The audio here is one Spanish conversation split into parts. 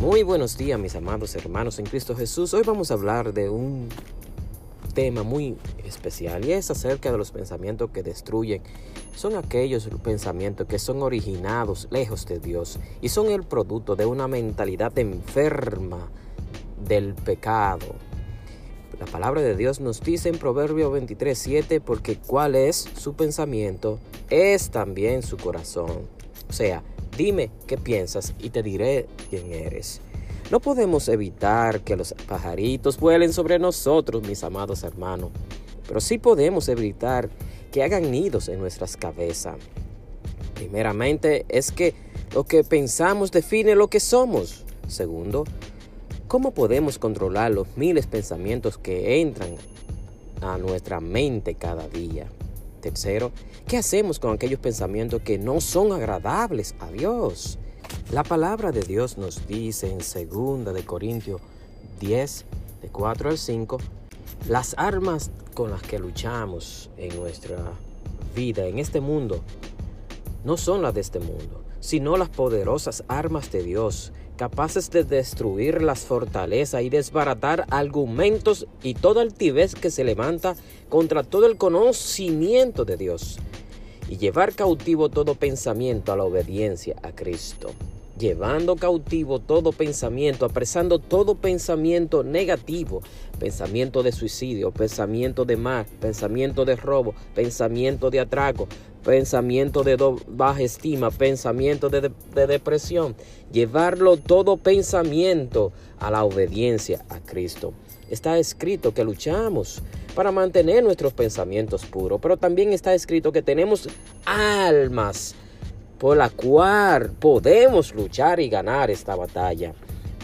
Muy buenos días mis amados hermanos en Cristo Jesús. Hoy vamos a hablar de un tema muy especial y es acerca de los pensamientos que destruyen. Son aquellos pensamientos que son originados lejos de Dios y son el producto de una mentalidad enferma del pecado. La palabra de Dios nos dice en Proverbio 23, 7, porque cuál es su pensamiento, es también su corazón. O sea, Dime qué piensas y te diré quién eres. No podemos evitar que los pajaritos vuelen sobre nosotros, mis amados hermanos, pero sí podemos evitar que hagan nidos en nuestras cabezas. Primeramente es que lo que pensamos define lo que somos. Segundo, ¿cómo podemos controlar los miles pensamientos que entran a nuestra mente cada día? Tercero, ¿qué hacemos con aquellos pensamientos que no son agradables a Dios? La palabra de Dios nos dice en 2 de Corintios 10, de 4 al 5, las armas con las que luchamos en nuestra vida, en este mundo, no son las de este mundo, sino las poderosas armas de Dios capaces de destruir las fortalezas y desbaratar argumentos y toda altivez que se levanta contra todo el conocimiento de Dios y llevar cautivo todo pensamiento a la obediencia a Cristo. Llevando cautivo todo pensamiento, apresando todo pensamiento negativo, pensamiento de suicidio, pensamiento de mal, pensamiento de robo, pensamiento de atraco, pensamiento de baja estima, pensamiento de, de depresión, llevarlo todo pensamiento a la obediencia a Cristo. Está escrito que luchamos para mantener nuestros pensamientos puros, pero también está escrito que tenemos almas por la cual podemos luchar y ganar esta batalla.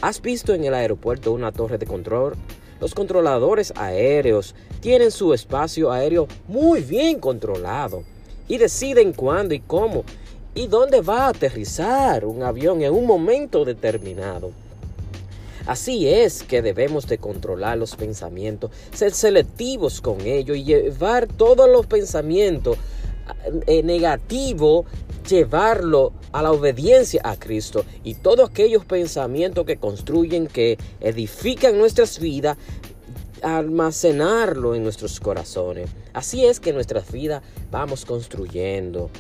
¿Has visto en el aeropuerto una torre de control? Los controladores aéreos tienen su espacio aéreo muy bien controlado y deciden cuándo y cómo y dónde va a aterrizar un avión en un momento determinado. Así es que debemos de controlar los pensamientos, ser selectivos con ellos y llevar todos los pensamientos eh, negativos llevarlo a la obediencia a Cristo y todos aquellos pensamientos que construyen, que edifican nuestras vidas, almacenarlo en nuestros corazones. Así es que nuestras vidas vamos construyendo.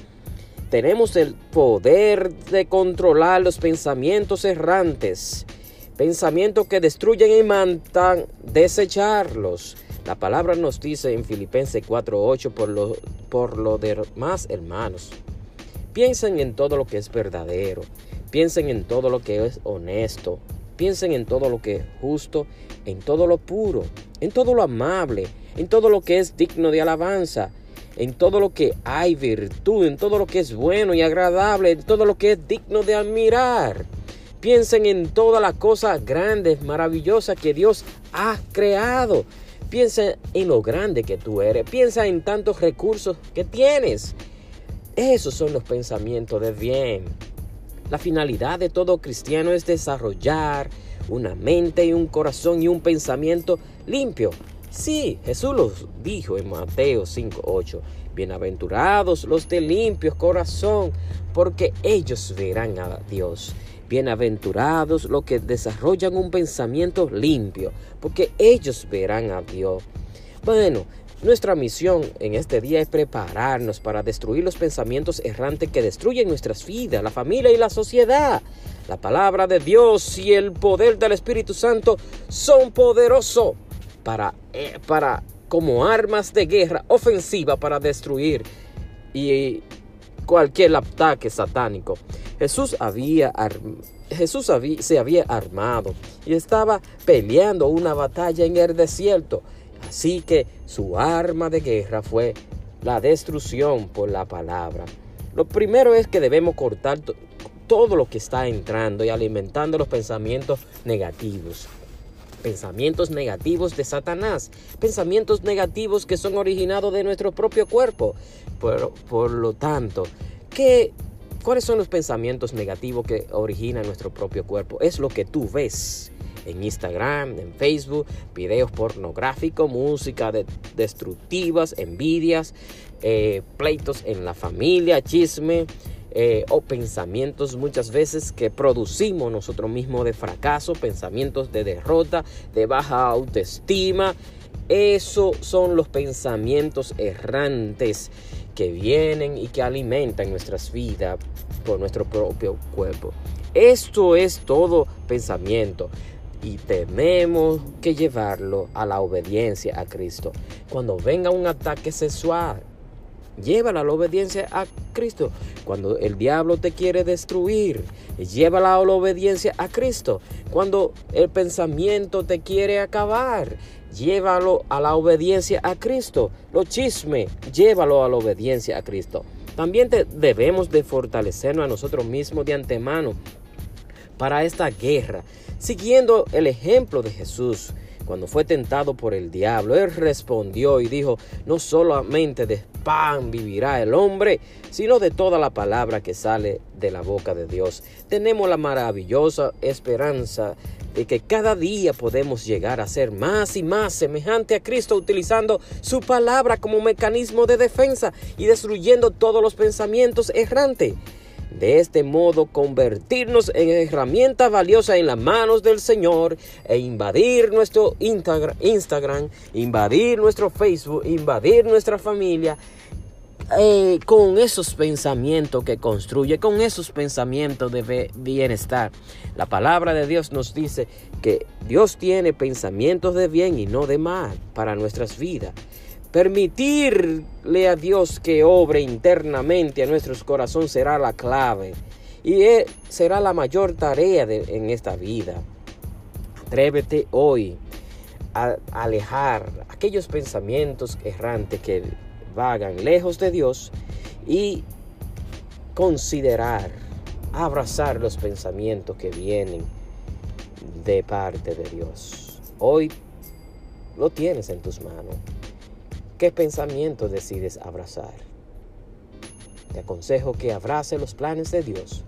Tenemos el poder de controlar los pensamientos errantes, pensamientos que destruyen y mandan, desecharlos. La palabra nos dice en Filipenses 4:8 por lo, por lo demás, hermanos Piensen en todo lo que es verdadero. Piensen en todo lo que es honesto. Piensen en todo lo que es justo, en todo lo puro, en todo lo amable, en todo lo que es digno de alabanza, en todo lo que hay virtud, en todo lo que es bueno y agradable, en todo lo que es digno de admirar. Piensen en todas las cosas grandes, maravillosas que Dios ha creado. Piensa en lo grande que tú eres. Piensa en tantos recursos que tienes. Esos son los pensamientos de bien. La finalidad de todo cristiano es desarrollar una mente y un corazón y un pensamiento limpio. Sí, Jesús lo dijo en Mateo 5:8. Bienaventurados los de limpios corazón, porque ellos verán a Dios. Bienaventurados los que desarrollan un pensamiento limpio, porque ellos verán a Dios. Bueno, nuestra misión en este día es prepararnos para destruir los pensamientos errantes que destruyen nuestras vidas, la familia y la sociedad. La palabra de Dios y el poder del Espíritu Santo son poderosos para, eh, para como armas de guerra ofensiva para destruir y cualquier ataque satánico. Jesús había Jesús se había armado y estaba peleando una batalla en el desierto. Así que su arma de guerra fue la destrucción por la palabra. Lo primero es que debemos cortar todo lo que está entrando y alimentando los pensamientos negativos. Pensamientos negativos de Satanás, pensamientos negativos que son originados de nuestro propio cuerpo. Por, por lo tanto, ¿qué, ¿cuáles son los pensamientos negativos que originan nuestro propio cuerpo? Es lo que tú ves en Instagram, en Facebook, videos pornográficos, música destructivas, envidias, eh, pleitos en la familia, chisme, eh, o pensamientos muchas veces que producimos nosotros mismos de fracaso, pensamientos de derrota, de baja autoestima. Esos son los pensamientos errantes que vienen y que alimentan nuestras vidas por nuestro propio cuerpo. Esto es todo pensamiento y tenemos que llevarlo a la obediencia a Cristo. Cuando venga un ataque sexual, llévala a la obediencia a Cristo. Cuando el diablo te quiere destruir, llévala a la obediencia a Cristo. Cuando el pensamiento te quiere acabar, llévalo a la obediencia a Cristo. Los chismes, llévalo a la obediencia a Cristo. También debemos de fortalecernos a nosotros mismos de antemano para esta guerra, siguiendo el ejemplo de Jesús. Cuando fue tentado por el diablo, él respondió y dijo, no solamente de pan vivirá el hombre, sino de toda la palabra que sale de la boca de Dios. Tenemos la maravillosa esperanza de que cada día podemos llegar a ser más y más semejante a Cristo utilizando su palabra como mecanismo de defensa y destruyendo todos los pensamientos errantes. De este modo convertirnos en herramienta valiosa en las manos del Señor e invadir nuestro Instagram, invadir nuestro Facebook, invadir nuestra familia eh, con esos pensamientos que construye, con esos pensamientos de bienestar. La palabra de Dios nos dice que Dios tiene pensamientos de bien y no de mal para nuestras vidas. Permitirle a Dios que obre internamente a nuestros corazones será la clave y será la mayor tarea en esta vida. Atrévete hoy a alejar aquellos pensamientos errantes que vagan lejos de Dios y considerar, abrazar los pensamientos que vienen de parte de Dios. Hoy lo tienes en tus manos. ¿Qué pensamiento decides abrazar? Te aconsejo que abrace los planes de Dios,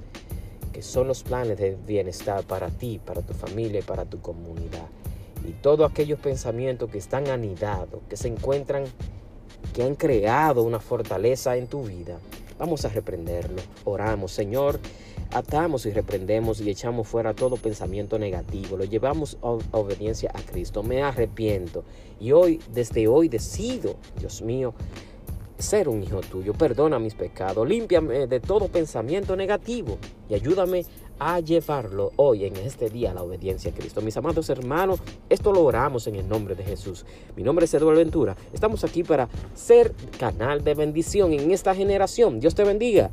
que son los planes de bienestar para ti, para tu familia y para tu comunidad. Y todos aquellos pensamientos que están anidados, que se encuentran, que han creado una fortaleza en tu vida, vamos a reprenderlo. Oramos, Señor, atamos y reprendemos y echamos fuera todo pensamiento negativo. Lo llevamos a obediencia a Cristo. Me arrepiento. Y hoy, desde hoy, decido, Dios mío, ser un hijo tuyo. Perdona mis pecados. Límpiame de todo pensamiento negativo. Y ayúdame a llevarlo hoy en este día a la obediencia a Cristo. Mis amados hermanos, esto lo oramos en el nombre de Jesús. Mi nombre es Eduardo Ventura. Estamos aquí para ser canal de bendición en esta generación. Dios te bendiga.